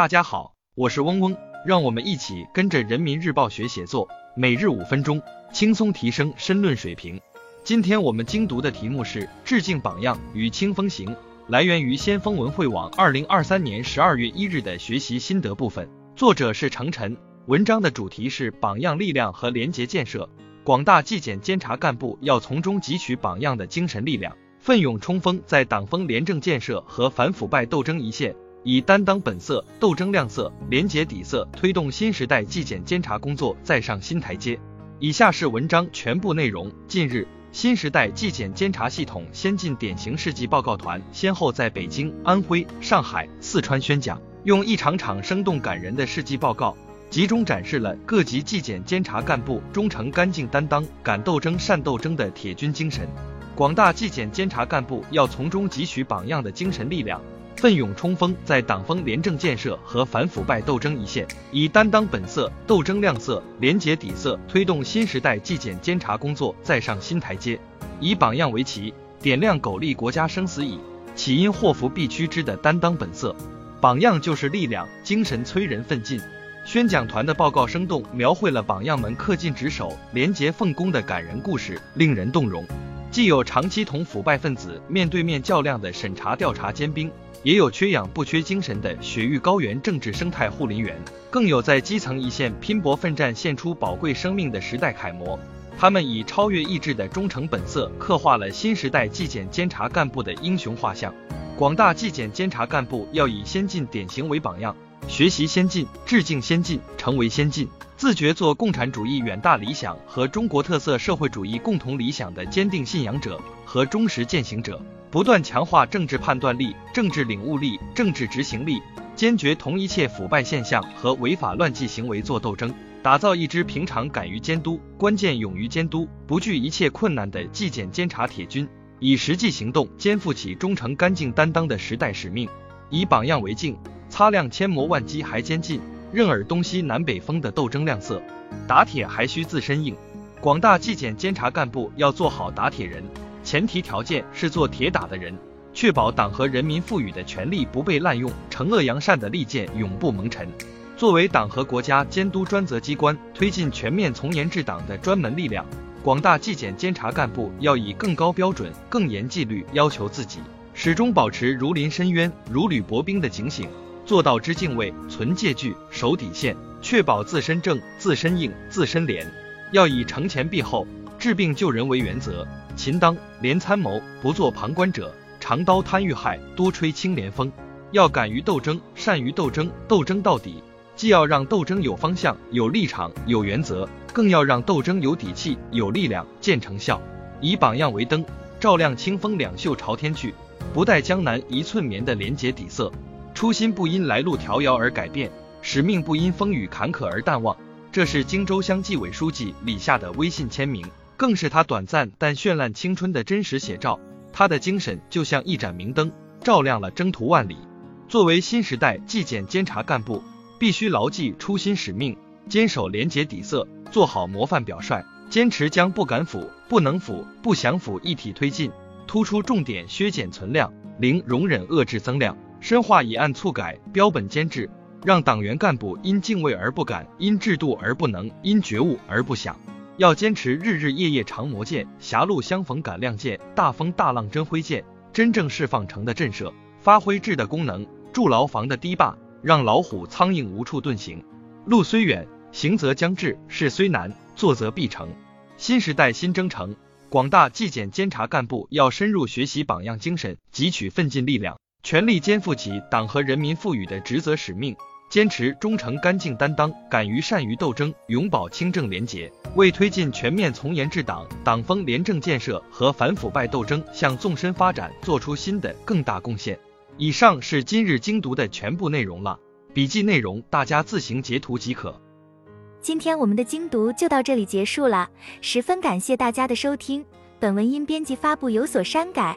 大家好，我是嗡嗡，让我们一起跟着人民日报学写作，每日五分钟，轻松提升申论水平。今天我们精读的题目是致敬榜样与清风行，来源于先锋文汇网二零二三年十二月一日的学习心得部分，作者是程晨。文章的主题是榜样力量和廉洁建设。广大纪检监察干部要从中汲取榜样的精神力量，奋勇冲锋在党风廉政建设和反腐败斗争一线。以担当本色、斗争亮色、廉洁底色，推动新时代纪检监察工作再上新台阶。以下是文章全部内容。近日，新时代纪检监察系统先进典型事迹报告团先后在北京、安徽、上海、四川宣讲，用一场场生动感人的事迹报告，集中展示了各级纪检监察干部忠诚干净担当、敢斗争善斗争的铁军精神。广大纪检监察干部要从中汲取榜样的精神力量。奋勇冲锋在党风廉政建设和反腐败斗争一线，以担当本色、斗争亮色、廉洁底色，推动新时代纪检监察工作再上新台阶。以榜样为旗，点亮苟利国家生死以，岂因祸福避趋之的担当本色。榜样就是力量，精神催人奋进。宣讲团的报告生动描绘了榜样们恪尽职守、廉洁奉公的感人故事，令人动容。既有长期同腐败分子面对面较量的审查调查尖兵。也有缺氧不缺精神的雪域高原政治生态护林员，更有在基层一线拼搏奋战献出宝贵生命的时代楷模。他们以超越意志的忠诚本色，刻画了新时代纪检监察干部的英雄画像。广大纪检监察干部要以先进典型为榜样，学习先进，致敬先进，成为先进，自觉做共产主义远大理想和中国特色社会主义共同理想的坚定信仰者和忠实践行者。不断强化政治判断力、政治领悟力、政治执行力，坚决同一切腐败现象和违法乱纪行为作斗争，打造一支平常敢于监督、关键勇于监督、不惧一切困难的纪检监察铁军，以实际行动肩负起忠诚干净担当的时代使命。以榜样为镜，擦亮千磨万击还坚劲、任尔东西南北风的斗争亮色。打铁还需自身硬，广大纪检监察干部要做好打铁人。前提条件是做铁打的人，确保党和人民赋予的权力不被滥用，惩恶扬善的利剑永不蒙尘。作为党和国家监督专责机关，推进全面从严治党的专门力量，广大纪检监察干部要以更高标准、更严纪律要求自己，始终保持如临深渊、如履薄冰的警醒，做到知敬畏、存戒惧、守底线，确保自身正、自身硬、自身廉。要以惩前毖后、治病救人为原则。勤当廉参谋，不做旁观者；长刀贪欲害，多吹清廉风。要敢于斗争，善于斗争，斗争到底。既要让斗争有方向、有立场、有原则，更要让斗争有底气、有力量、见成效。以榜样为灯，照亮清风两袖朝天去，不带江南一寸棉的廉洁底色。初心不因来路迢遥而改变，使命不因风雨坎坷而淡忘。这是荆州乡纪委书记李夏的微信签名。更是他短暂但绚烂青春的真实写照。他的精神就像一盏明灯，照亮了征途万里。作为新时代纪检监察干部，必须牢记初心使命，坚守廉洁底色，做好模范表率，坚持将不敢腐、不能腐、不想腐一体推进，突出重点削减存量，零容忍遏制增量，深化以案促改、标本兼治，让党员干部因敬畏而不敢，因制度而不能，因觉悟而不想。要坚持日日夜夜常磨剑，狭路相逢赶亮剑，大风大浪真挥剑，真正释放城的震慑，发挥治的功能，筑牢房的堤坝，让老虎苍蝇无处遁形。路虽远，行则将至；事虽难，做则必成。新时代新征程，广大纪检监察干部要深入学习榜样精神，汲取奋进力量，全力肩负起党和人民赋予的职责使命。坚持忠诚干净担当，敢于善于斗争，永保清正廉洁，为推进全面从严治党、党风廉政建设和反腐败斗争向纵深发展做出新的更大贡献。以上是今日精读的全部内容了，笔记内容大家自行截图即可。今天我们的精读就到这里结束了，十分感谢大家的收听。本文因编辑发布有所删改，